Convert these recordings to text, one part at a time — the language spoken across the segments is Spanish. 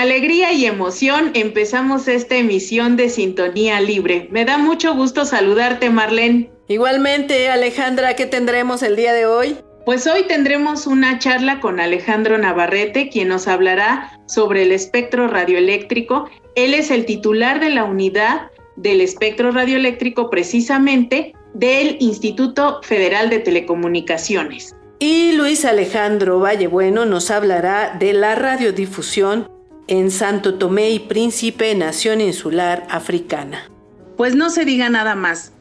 Alegría y emoción empezamos esta emisión de Sintonía Libre. Me da mucho gusto saludarte, Marlene. Igualmente, Alejandra, ¿qué tendremos el día de hoy? Pues hoy tendremos una charla con Alejandro Navarrete, quien nos hablará sobre el espectro radioeléctrico. Él es el titular de la unidad del espectro radioeléctrico precisamente del Instituto Federal de Telecomunicaciones. Y Luis Alejandro Vallebueno nos hablará de la radiodifusión en Santo Tomé y Príncipe, nación insular africana. Pues no se diga nada más.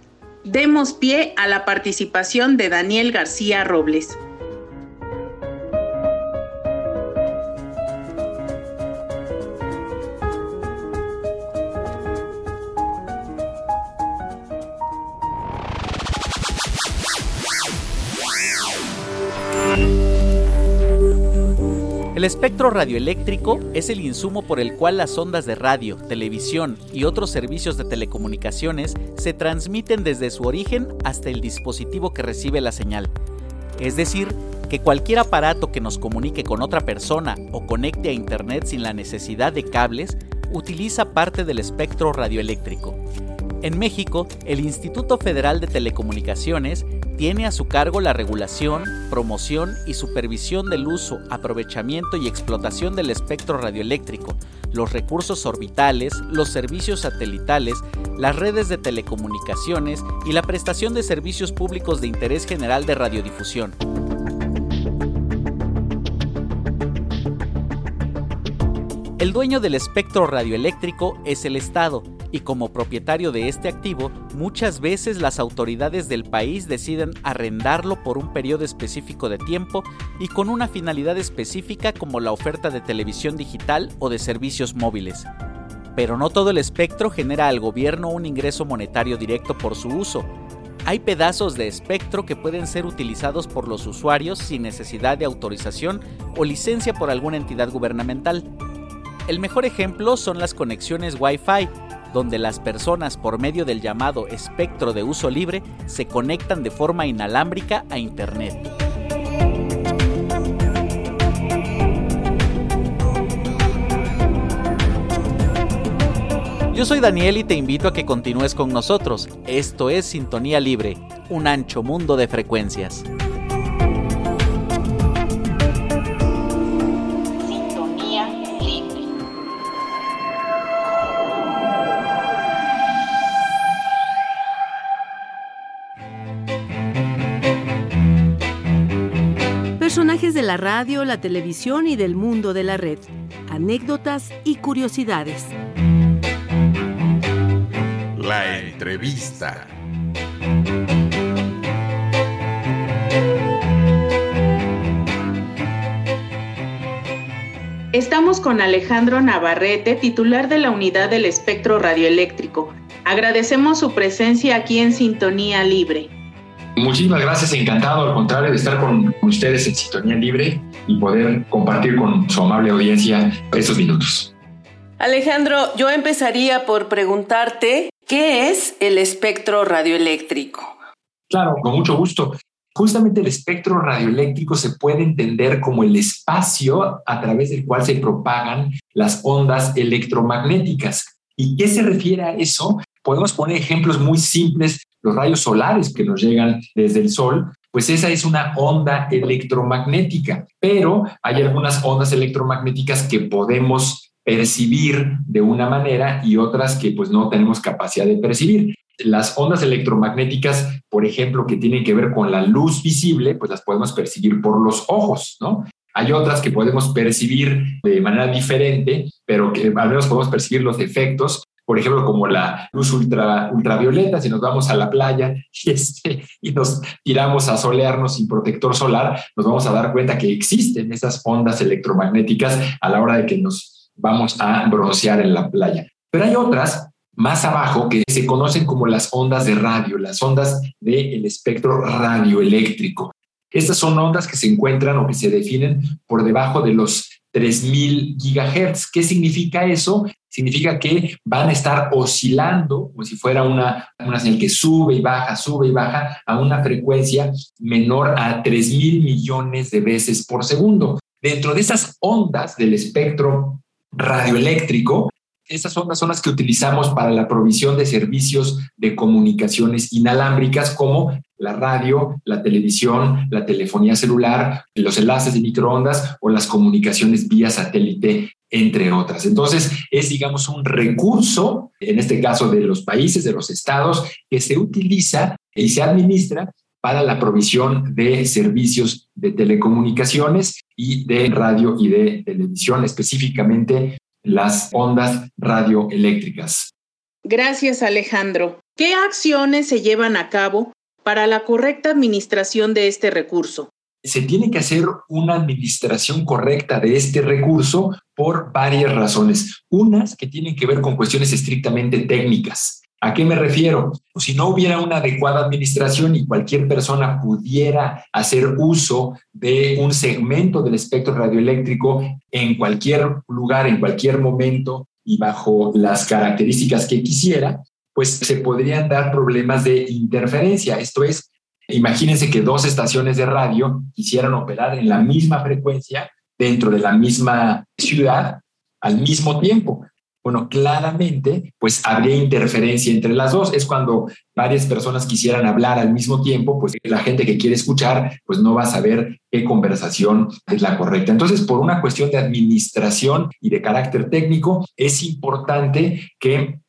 Demos pie a la participación de Daniel García Robles. El espectro radioeléctrico es el insumo por el cual las ondas de radio, televisión y otros servicios de telecomunicaciones se transmiten desde su origen hasta el dispositivo que recibe la señal. Es decir, que cualquier aparato que nos comunique con otra persona o conecte a Internet sin la necesidad de cables utiliza parte del espectro radioeléctrico. En México, el Instituto Federal de Telecomunicaciones tiene a su cargo la regulación, promoción y supervisión del uso, aprovechamiento y explotación del espectro radioeléctrico, los recursos orbitales, los servicios satelitales, las redes de telecomunicaciones y la prestación de servicios públicos de interés general de radiodifusión. El dueño del espectro radioeléctrico es el Estado, y como propietario de este activo, muchas veces las autoridades del país deciden arrendarlo por un periodo específico de tiempo y con una finalidad específica como la oferta de televisión digital o de servicios móviles. Pero no todo el espectro genera al gobierno un ingreso monetario directo por su uso. Hay pedazos de espectro que pueden ser utilizados por los usuarios sin necesidad de autorización o licencia por alguna entidad gubernamental. El mejor ejemplo son las conexiones Wi-Fi, donde las personas por medio del llamado espectro de uso libre se conectan de forma inalámbrica a Internet. Yo soy Daniel y te invito a que continúes con nosotros. Esto es Sintonía Libre, un ancho mundo de frecuencias. La radio, la televisión y del mundo de la red. Anécdotas y curiosidades. La entrevista. Estamos con Alejandro Navarrete, titular de la unidad del espectro radioeléctrico. Agradecemos su presencia aquí en Sintonía Libre. Muchísimas gracias, encantado al contrario de estar con ustedes en Sintonía Libre y poder compartir con su amable audiencia estos minutos. Alejandro, yo empezaría por preguntarte, ¿qué es el espectro radioeléctrico? Claro, con mucho gusto. Justamente el espectro radioeléctrico se puede entender como el espacio a través del cual se propagan las ondas electromagnéticas. ¿Y qué se refiere a eso? Podemos poner ejemplos muy simples los rayos solares que nos llegan desde el Sol, pues esa es una onda electromagnética, pero hay algunas ondas electromagnéticas que podemos percibir de una manera y otras que pues no tenemos capacidad de percibir. Las ondas electromagnéticas, por ejemplo, que tienen que ver con la luz visible, pues las podemos percibir por los ojos, ¿no? Hay otras que podemos percibir de manera diferente, pero que al menos podemos percibir los efectos por ejemplo, como la luz ultra, ultravioleta, si nos vamos a la playa este, y nos tiramos a solearnos sin protector solar, nos vamos a dar cuenta que existen esas ondas electromagnéticas a la hora de que nos vamos a broncear en la playa. Pero hay otras más abajo que se conocen como las ondas de radio, las ondas del espectro radioeléctrico. Estas son ondas que se encuentran o que se definen por debajo de los 3000 gigahertz. ¿Qué significa eso? Significa que van a estar oscilando como si fuera una, una señal que sube y baja, sube y baja a una frecuencia menor a 3000 millones de veces por segundo. Dentro de esas ondas del espectro radioeléctrico estas ondas son las que utilizamos para la provisión de servicios de comunicaciones inalámbricas como la radio, la televisión, la telefonía celular, los enlaces de microondas o las comunicaciones vía satélite, entre otras. Entonces, es, digamos, un recurso, en este caso de los países, de los estados, que se utiliza y se administra para la provisión de servicios de telecomunicaciones y de radio y de televisión, específicamente las ondas radioeléctricas. Gracias, Alejandro. ¿Qué acciones se llevan a cabo para la correcta administración de este recurso? Se tiene que hacer una administración correcta de este recurso por varias razones. Unas que tienen que ver con cuestiones estrictamente técnicas. ¿A qué me refiero? Pues si no hubiera una adecuada administración y cualquier persona pudiera hacer uso de un segmento del espectro radioeléctrico en cualquier lugar, en cualquier momento y bajo las características que quisiera, pues se podrían dar problemas de interferencia. Esto es, imagínense que dos estaciones de radio quisieran operar en la misma frecuencia dentro de la misma ciudad al mismo tiempo. Bueno, claramente, pues habría interferencia entre las dos. Es cuando varias personas quisieran hablar al mismo tiempo, pues la gente que quiere escuchar, pues no va a saber qué conversación es la correcta. Entonces, por una cuestión de administración y de carácter técnico, es importante que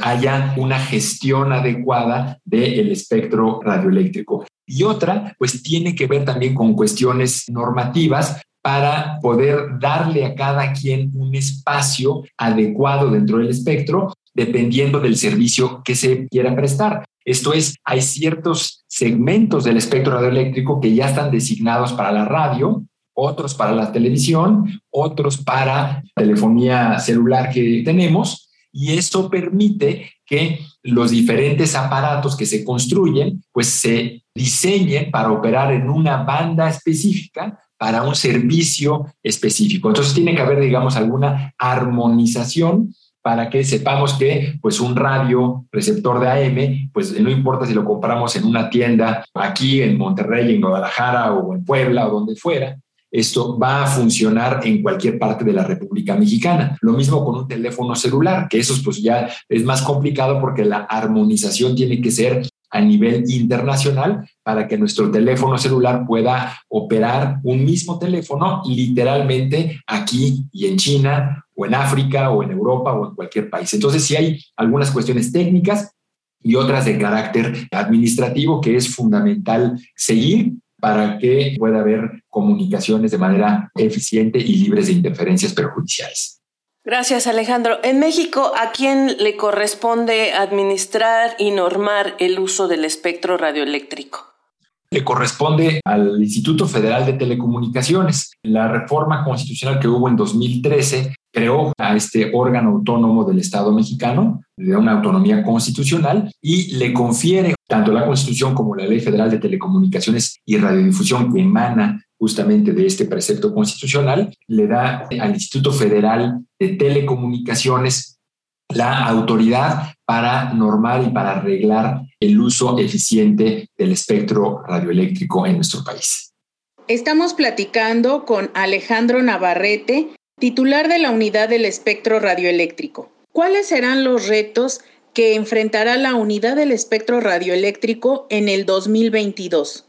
haya una gestión adecuada del espectro radioeléctrico. Y otra, pues tiene que ver también con cuestiones normativas, para poder darle a cada quien un espacio adecuado dentro del espectro, dependiendo del servicio que se quiera prestar. Esto es, hay ciertos segmentos del espectro radioeléctrico que ya están designados para la radio, otros para la televisión, otros para telefonía celular que tenemos, y eso permite que los diferentes aparatos que se construyen, pues se diseñen para operar en una banda específica para un servicio específico. Entonces tiene que haber, digamos, alguna armonización para que sepamos que pues un radio receptor de AM, pues no importa si lo compramos en una tienda aquí en Monterrey, en Guadalajara o en Puebla o donde fuera, esto va a funcionar en cualquier parte de la República Mexicana. Lo mismo con un teléfono celular, que eso pues ya es más complicado porque la armonización tiene que ser a nivel internacional para que nuestro teléfono celular pueda operar un mismo teléfono literalmente aquí y en China o en África o en Europa o en cualquier país. Entonces, sí hay algunas cuestiones técnicas y otras de carácter administrativo que es fundamental seguir para que pueda haber comunicaciones de manera eficiente y libres de interferencias perjudiciales. Gracias, Alejandro. En México, ¿a quién le corresponde administrar y normar el uso del espectro radioeléctrico? Le corresponde al Instituto Federal de Telecomunicaciones. La reforma constitucional que hubo en 2013 creó a este órgano autónomo del Estado mexicano, le da una autonomía constitucional y le confiere tanto la Constitución como la Ley Federal de Telecomunicaciones y Radiodifusión que emana justamente de este precepto constitucional, le da al Instituto Federal de Telecomunicaciones la autoridad para normar y para arreglar el uso eficiente del espectro radioeléctrico en nuestro país. Estamos platicando con Alejandro Navarrete, titular de la unidad del espectro radioeléctrico. ¿Cuáles serán los retos que enfrentará la unidad del espectro radioeléctrico en el 2022?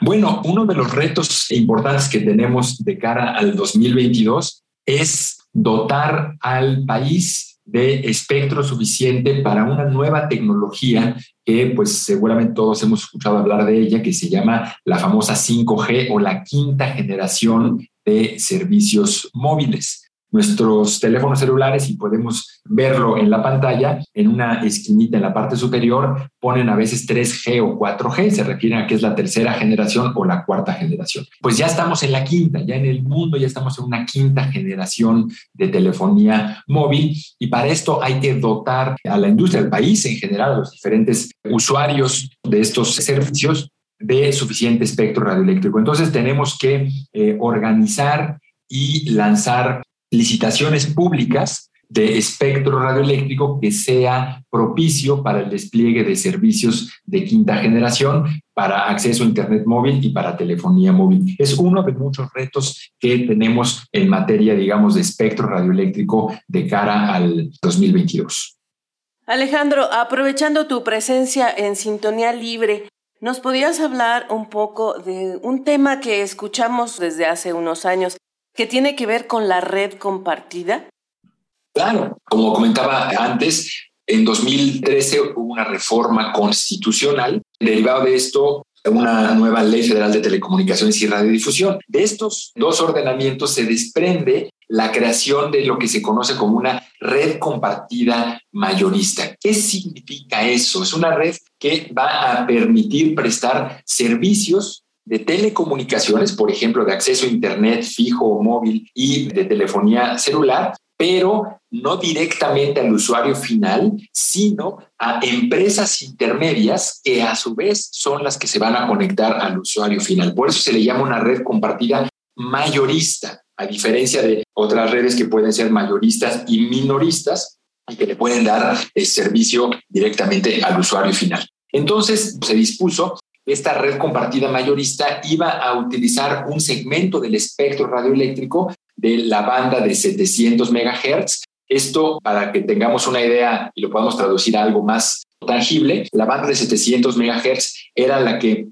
Bueno, uno de los retos importantes que tenemos de cara al 2022 es dotar al país de espectro suficiente para una nueva tecnología que pues seguramente todos hemos escuchado hablar de ella, que se llama la famosa 5G o la quinta generación de servicios móviles. nuestros teléfonos celulares y podemos verlo en la pantalla, en una esquinita en la parte superior ponen a veces 3G o 4G, se refieren a que es la tercera generación o la cuarta generación. Pues ya estamos en la quinta, ya en el mundo ya estamos en una quinta generación de telefonía móvil y para esto hay que dotar a la industria, al país en general, a los diferentes usuarios de estos servicios de suficiente espectro radioeléctrico. Entonces tenemos que eh, organizar y lanzar licitaciones públicas de espectro radioeléctrico que sea propicio para el despliegue de servicios de quinta generación para acceso a Internet móvil y para telefonía móvil. Es uno de muchos retos que tenemos en materia, digamos, de espectro radioeléctrico de cara al 2022. Alejandro, aprovechando tu presencia en Sintonía Libre, ¿nos podrías hablar un poco de un tema que escuchamos desde hace unos años que tiene que ver con la red compartida? Claro, como comentaba antes, en 2013 hubo una reforma constitucional. Derivado de esto, una nueva ley federal de telecomunicaciones y radiodifusión. De estos dos ordenamientos se desprende la creación de lo que se conoce como una red compartida mayorista. ¿Qué significa eso? Es una red que va a permitir prestar servicios de telecomunicaciones, por ejemplo, de acceso a Internet fijo o móvil y de telefonía celular, pero no directamente al usuario final, sino a empresas intermedias que a su vez son las que se van a conectar al usuario final. Por eso se le llama una red compartida mayorista, a diferencia de otras redes que pueden ser mayoristas y minoristas y que le pueden dar el servicio directamente al usuario final. Entonces se dispuso esta red compartida mayorista iba a utilizar un segmento del espectro radioeléctrico de la banda de 700 megahertz. Esto, para que tengamos una idea y lo podamos traducir a algo más tangible, la banda de 700 megahertz era la que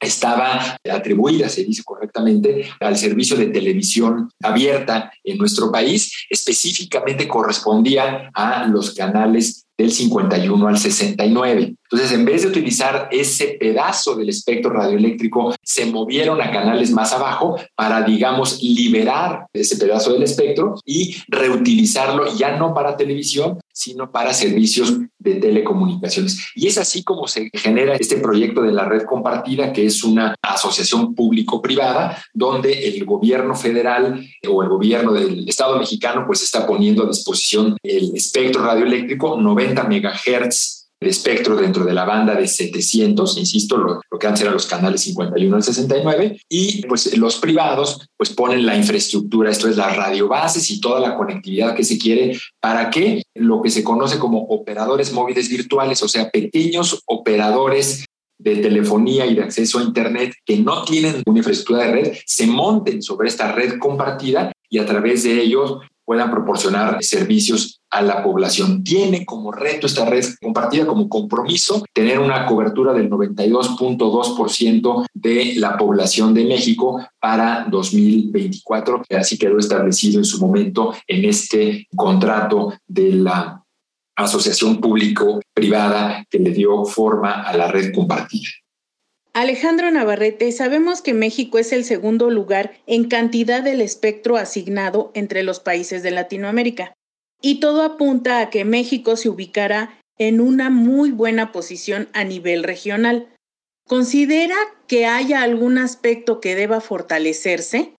estaba atribuida, se dice correctamente, al servicio de televisión abierta en nuestro país, específicamente correspondía a los canales del 51 al 69. Entonces, en vez de utilizar ese pedazo del espectro radioeléctrico, se movieron a canales más abajo para, digamos, liberar ese pedazo del espectro y reutilizarlo ya no para televisión, sino para servicios de telecomunicaciones. Y es así como se genera este proyecto de la red compartida, que es una asociación público-privada, donde el gobierno federal o el gobierno del Estado mexicano pues está poniendo a disposición el espectro radioeléctrico 90 megahertz de espectro dentro de la banda de 700, insisto, lo, que antes eran los canales 51 al 69, y pues los privados pues ponen la infraestructura, esto es las radiobases y toda la conectividad que se quiere para que lo que se conoce como operadores móviles virtuales, o sea, pequeños operadores de telefonía y de acceso a Internet que no tienen una infraestructura de red, se monten sobre esta red compartida y a través de ellos puedan proporcionar servicios a la población. Tiene como reto esta red compartida, como compromiso, tener una cobertura del 92.2% de la población de México para 2024. Así quedó establecido en su momento en este contrato de la asociación público-privada que le dio forma a la red compartida. Alejandro Navarrete, sabemos que México es el segundo lugar en cantidad del espectro asignado entre los países de Latinoamérica y todo apunta a que México se ubicará en una muy buena posición a nivel regional. ¿Considera que haya algún aspecto que deba fortalecerse?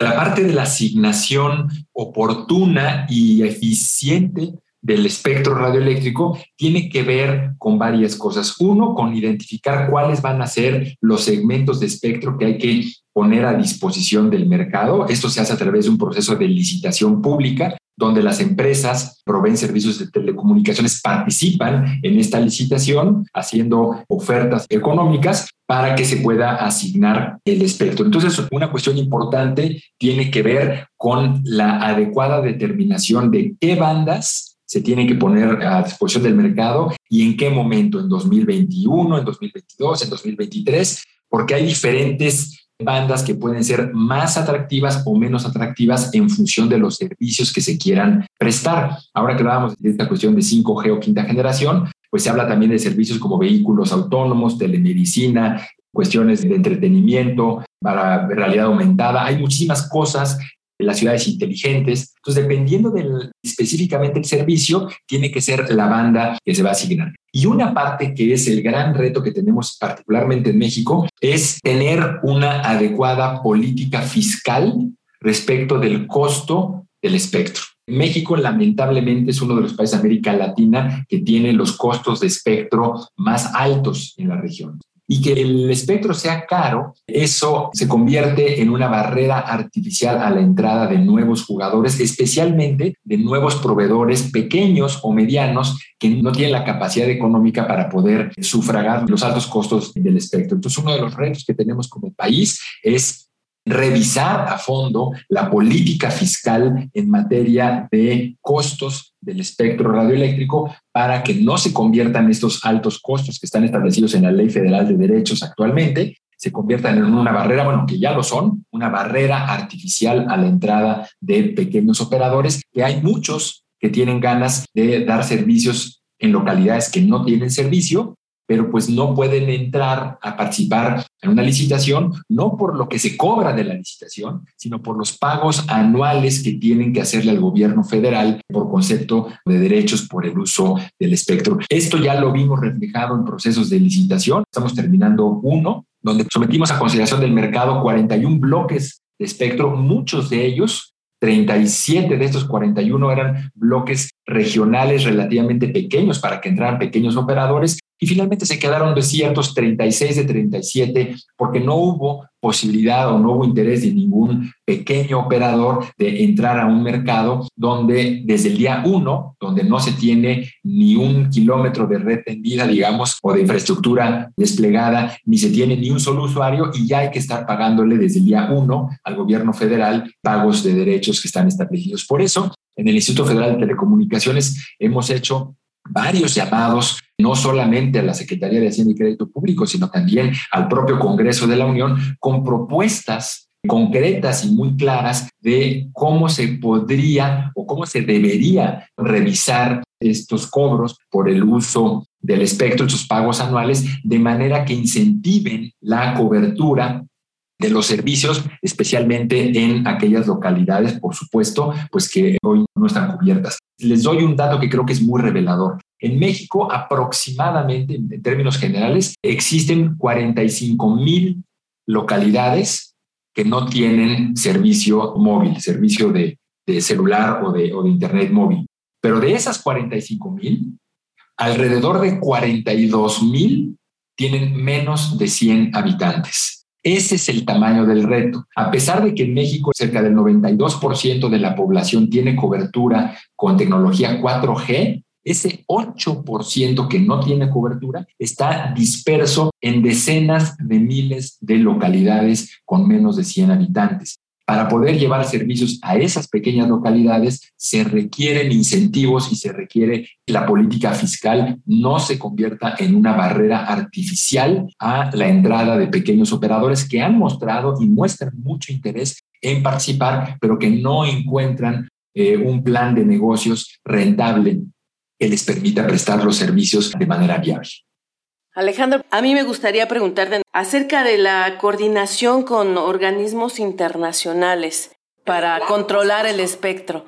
La parte de la asignación oportuna y eficiente del espectro radioeléctrico tiene que ver con varias cosas. Uno, con identificar cuáles van a ser los segmentos de espectro que hay que poner a disposición del mercado. Esto se hace a través de un proceso de licitación pública donde las empresas proveen servicios de telecomunicaciones participan en esta licitación haciendo ofertas económicas para que se pueda asignar el espectro. Entonces, una cuestión importante tiene que ver con la adecuada determinación de qué bandas se tiene que poner a disposición del mercado y en qué momento, en 2021, en 2022, en 2023, porque hay diferentes bandas que pueden ser más atractivas o menos atractivas en función de los servicios que se quieran prestar. Ahora que hablábamos de esta cuestión de 5G o quinta generación, pues se habla también de servicios como vehículos autónomos, telemedicina, cuestiones de entretenimiento para realidad aumentada. Hay muchísimas cosas las ciudades inteligentes. Entonces, dependiendo del, específicamente el servicio, tiene que ser la banda que se va a asignar. Y una parte que es el gran reto que tenemos particularmente en México es tener una adecuada política fiscal respecto del costo del espectro. México lamentablemente es uno de los países de América Latina que tiene los costos de espectro más altos en la región y que el espectro sea caro, eso se convierte en una barrera artificial a la entrada de nuevos jugadores, especialmente de nuevos proveedores pequeños o medianos que no tienen la capacidad económica para poder sufragar los altos costos del espectro. Entonces, uno de los retos que tenemos como país es revisar a fondo la política fiscal en materia de costos del espectro radioeléctrico para que no se conviertan estos altos costos que están establecidos en la Ley Federal de Derechos actualmente, se conviertan en una barrera, bueno, que ya lo son, una barrera artificial a la entrada de pequeños operadores, que hay muchos que tienen ganas de dar servicios en localidades que no tienen servicio pero pues no pueden entrar a participar en una licitación, no por lo que se cobra de la licitación, sino por los pagos anuales que tienen que hacerle al gobierno federal por concepto de derechos por el uso del espectro. Esto ya lo vimos reflejado en procesos de licitación. Estamos terminando uno, donde sometimos a consideración del mercado 41 bloques de espectro, muchos de ellos 37 de estos 41 eran bloques regionales relativamente pequeños para que entraran pequeños operadores y finalmente se quedaron desiertos 36 de 37 porque no hubo posibilidad o no hubo interés de ningún pequeño operador de entrar a un mercado donde desde el día uno, donde no se tiene ni un kilómetro de red tendida, digamos, o de infraestructura desplegada, ni se tiene ni un solo usuario y ya hay que estar pagándole desde el día uno al gobierno federal pagos de derechos que están establecidos. Por eso, en el Instituto Federal de Telecomunicaciones hemos hecho varios llamados, no solamente a la Secretaría de Hacienda y Crédito Público, sino también al propio Congreso de la Unión, con propuestas concretas y muy claras de cómo se podría o cómo se debería revisar estos cobros por el uso del espectro, estos pagos anuales, de manera que incentiven la cobertura de los servicios, especialmente en aquellas localidades, por supuesto, pues que hoy no están cubiertas. Les doy un dato que creo que es muy revelador. En México, aproximadamente, en términos generales, existen 45 mil localidades que no tienen servicio móvil, servicio de, celular o de, o de Internet móvil. Pero de esas 45 mil, alrededor de 42 mil tienen menos de 100 habitantes. Ese es el tamaño del reto. A pesar de que en México cerca del 92% de la población tiene cobertura con tecnología 4G, ese 8% que no tiene cobertura está disperso en decenas de miles de localidades con menos de 100 habitantes. Para poder llevar servicios a esas pequeñas localidades se requieren incentivos y se requiere que la política fiscal no se convierta en una barrera artificial a la entrada de pequeños operadores que han mostrado y muestran mucho interés en participar, pero que no encuentran eh, un plan de negocios rentable que les permita prestar los servicios de manera viable. Alejandro, a mí me gustaría preguntarte acerca de la coordinación con organismos internacionales para controlar el espectro.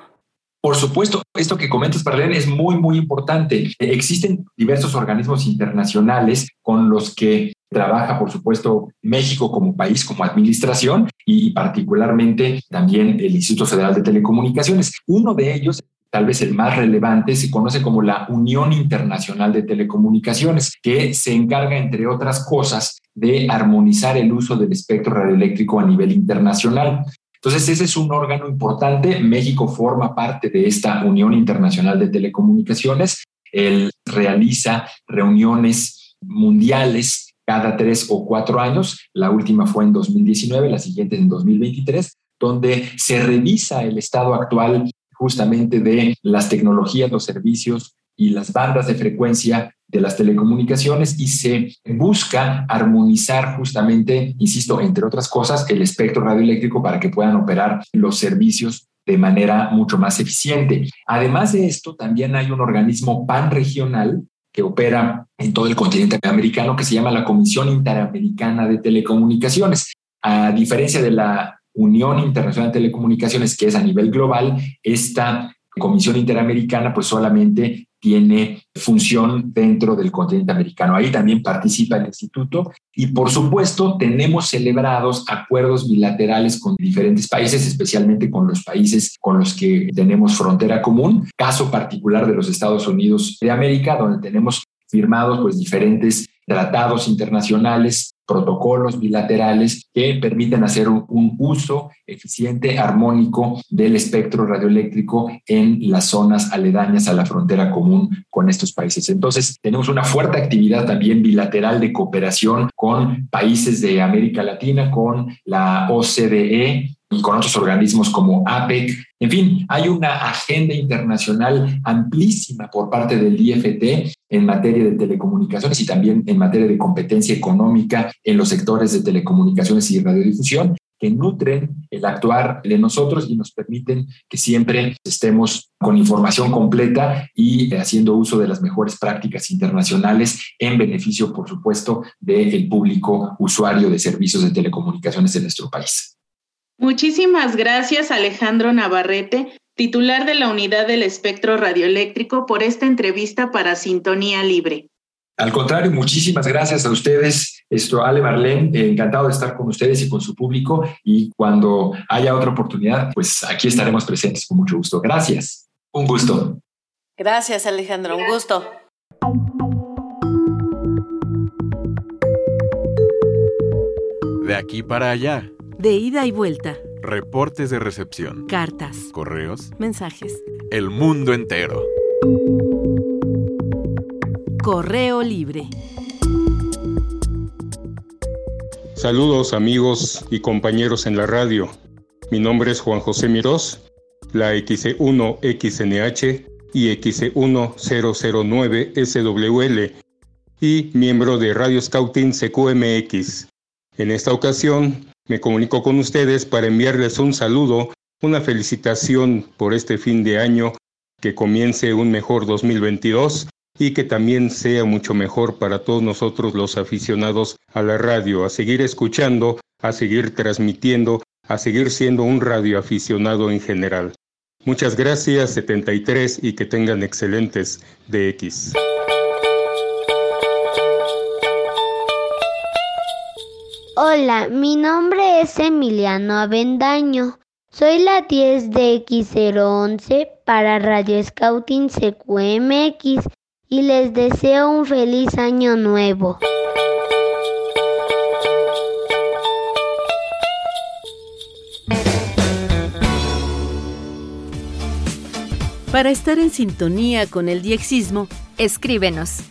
Por supuesto, esto que comentas, Parlene, es muy, muy importante. Existen diversos organismos internacionales con los que trabaja, por supuesto, México como país, como administración y particularmente también el Instituto Federal de Telecomunicaciones. Uno de ellos tal vez el más relevante, se conoce como la Unión Internacional de Telecomunicaciones, que se encarga, entre otras cosas, de armonizar el uso del espectro radioeléctrico a nivel internacional. Entonces, ese es un órgano importante. México forma parte de esta Unión Internacional de Telecomunicaciones. Él realiza reuniones mundiales cada tres o cuatro años. La última fue en 2019, la siguiente en 2023, donde se revisa el estado actual justamente de las tecnologías, los servicios y las bandas de frecuencia de las telecomunicaciones y se busca armonizar justamente, insisto, entre otras cosas, el espectro radioeléctrico para que puedan operar los servicios de manera mucho más eficiente. Además de esto, también hay un organismo panregional que opera en todo el continente americano que se llama la Comisión Interamericana de Telecomunicaciones. A diferencia de la Unión Internacional de Telecomunicaciones, que es a nivel global, esta Comisión Interamericana pues solamente tiene función dentro del continente americano. Ahí también participa el instituto y por supuesto tenemos celebrados acuerdos bilaterales con diferentes países, especialmente con los países con los que tenemos frontera común. Caso particular de los Estados Unidos de América, donde tenemos firmados pues diferentes tratados internacionales protocolos bilaterales que permiten hacer un, uso eficiente, armónico del espectro radioeléctrico en las zonas aledañas a la frontera común con estos países. Entonces, tenemos una fuerte actividad también bilateral de cooperación con países de América Latina, con la OCDE, y con otros organismos como APEC. En fin, hay una agenda internacional amplísima por parte del IFT en materia de telecomunicaciones y también en materia de competencia económica en los sectores de telecomunicaciones y radiodifusión que nutren el actuar de nosotros y nos permiten que siempre estemos con información completa y haciendo uso de las mejores prácticas internacionales en beneficio, por supuesto, del público usuario de servicios de telecomunicaciones de nuestro país. Muchísimas gracias Alejandro Navarrete, titular de la Unidad del Espectro Radioeléctrico, por esta entrevista para Sintonía Libre. Al contrario, muchísimas gracias a ustedes. Esto, Ale Marlene, encantado de estar con ustedes y con su público. Y cuando haya otra oportunidad, pues aquí estaremos presentes con mucho gusto. Gracias. Un gusto. Gracias, Alejandro. Un gusto. De aquí para allá de ida y vuelta. Reportes de recepción. Cartas. Correos. Mensajes. El mundo entero. Correo libre. Saludos amigos y compañeros en la radio. Mi nombre es Juan José Mirós, la XC1XNH y XC1009SWL y miembro de Radio Scouting CQMX. En esta ocasión me comunico con ustedes para enviarles un saludo, una felicitación por este fin de año, que comience un mejor 2022 y que también sea mucho mejor para todos nosotros los aficionados a la radio, a seguir escuchando, a seguir transmitiendo, a seguir siendo un radioaficionado en general. Muchas gracias 73 y que tengan excelentes DX. Hola, mi nombre es Emiliano Avendaño. Soy la 10 de X011 para Radio Scouting CQMX y les deseo un feliz año nuevo. Para estar en sintonía con el diexismo, escríbenos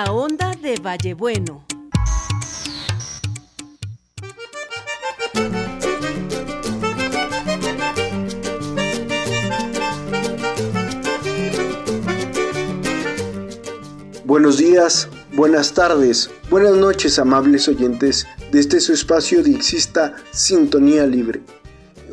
La onda de Vallebueno. Buenos días, buenas tardes, buenas noches, amables oyentes de este su espacio de Exista Sintonía Libre.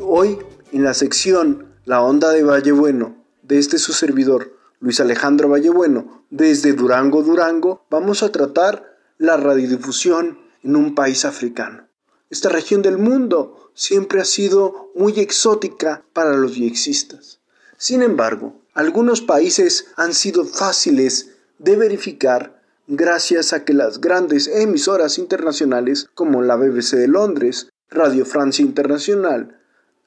Hoy, en la sección La Onda de Vallebueno, de este su servidor, Luis Alejandro Vallebueno, desde Durango, Durango, vamos a tratar la radiodifusión en un país africano. Esta región del mundo siempre ha sido muy exótica para los viexistas. Sin embargo, Algunos países han sido fáciles de verificar gracias a que las grandes emisoras internacionales como la BBC de Londres, Radio Francia Internacional,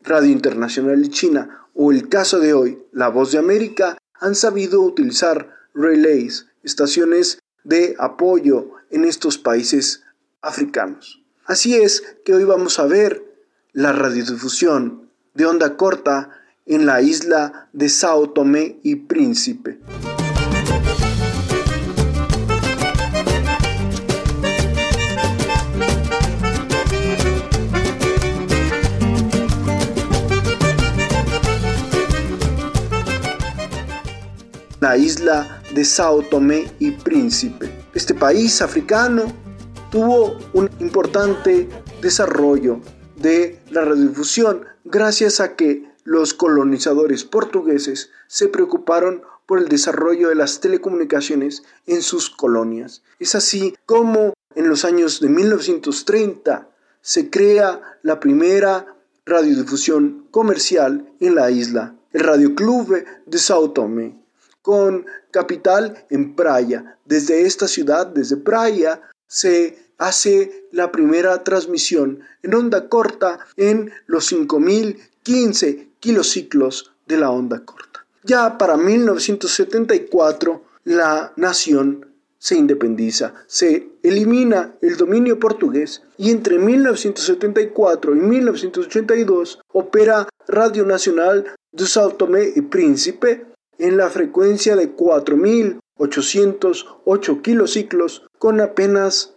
Radio Internacional de China o el caso de hoy, La Voz de América, han sabido utilizar relays, estaciones de apoyo en estos países africanos. Así es que hoy vamos a ver la radiodifusión de onda corta en la isla de Sao Tomé y Príncipe. La isla de Sao Tomé y Príncipe. Este país africano tuvo un importante desarrollo de la radiodifusión gracias a que los colonizadores portugueses se preocuparon por el desarrollo de las telecomunicaciones en sus colonias. Es así como en los años de 1930 se crea la primera radiodifusión comercial en la isla, el Radio Club de Sao Tomé con capital en Praia. Desde esta ciudad, desde Praia, se hace la primera transmisión en onda corta en los 5015 kilociclos de la onda corta. Ya para 1974 la nación se independiza, se elimina el dominio portugués y entre 1974 y 1982 opera Radio Nacional de Sao Tomé y Príncipe en la frecuencia de 4.808 kilociclos con apenas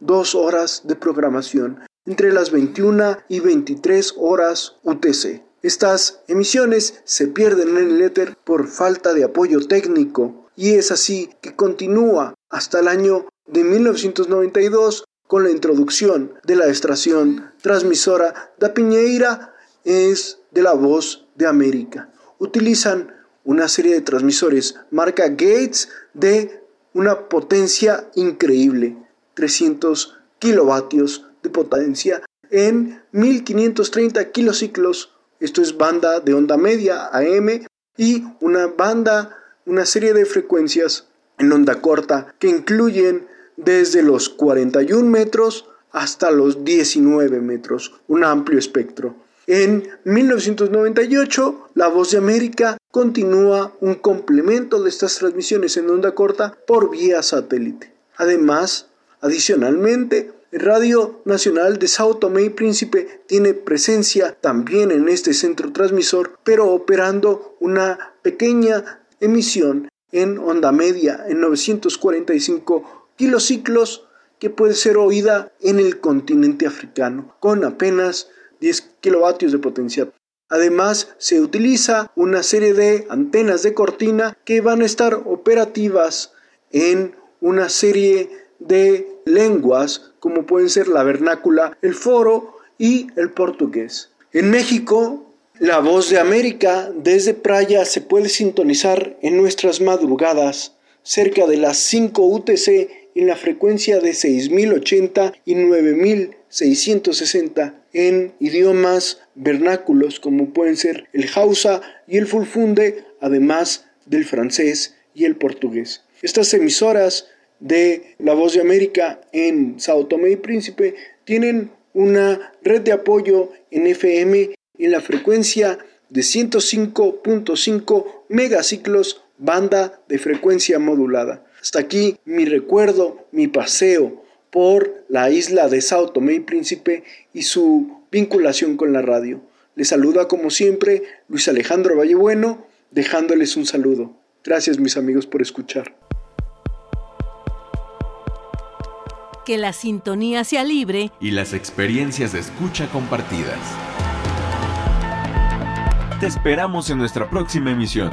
dos horas de programación entre las 21 y 23 horas UTC. Estas emisiones se pierden en el éter por falta de apoyo técnico y es así que continúa hasta el año de 1992 con la introducción de la estación transmisora da Piñeira es de la voz de América. Utilizan una serie de transmisores marca Gates de una potencia increíble, 300 kilovatios de potencia en 1530 kilociclos, esto es banda de onda media AM y una banda, una serie de frecuencias en onda corta que incluyen desde los 41 metros hasta los 19 metros, un amplio espectro. En 1998, La Voz de América continúa un complemento de estas transmisiones en onda corta por vía satélite. Además, adicionalmente, Radio Nacional de Sao Tomé y Príncipe tiene presencia también en este centro transmisor, pero operando una pequeña emisión en onda media en 945 kilociclos que puede ser oída en el continente africano con apenas 10 kilovatios de potencia. Además, se utiliza una serie de antenas de cortina que van a estar operativas en una serie de lenguas como pueden ser la vernácula, el foro y el portugués. En México, la voz de América desde Praia se puede sintonizar en nuestras madrugadas cerca de las 5 UTC en la frecuencia de 6080 y 9660 en idiomas vernáculos como pueden ser el Hausa y el Fulfunde, además del francés y el portugués. Estas emisoras de La Voz de América en Sao Tomé y Príncipe tienen una red de apoyo en FM en la frecuencia de 105.5 megaciclos banda de frecuencia modulada. Hasta aquí mi recuerdo, mi paseo por la isla de Sao Tomé y Príncipe y su vinculación con la radio. Les saluda como siempre Luis Alejandro Vallebueno, dejándoles un saludo. Gracias mis amigos por escuchar. Que la sintonía sea libre y las experiencias de escucha compartidas. Te esperamos en nuestra próxima emisión.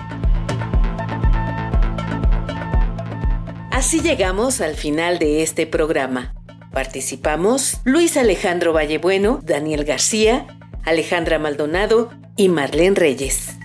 Así llegamos al final de este programa. Participamos Luis Alejandro Vallebueno, Daniel García, Alejandra Maldonado y Marlene Reyes.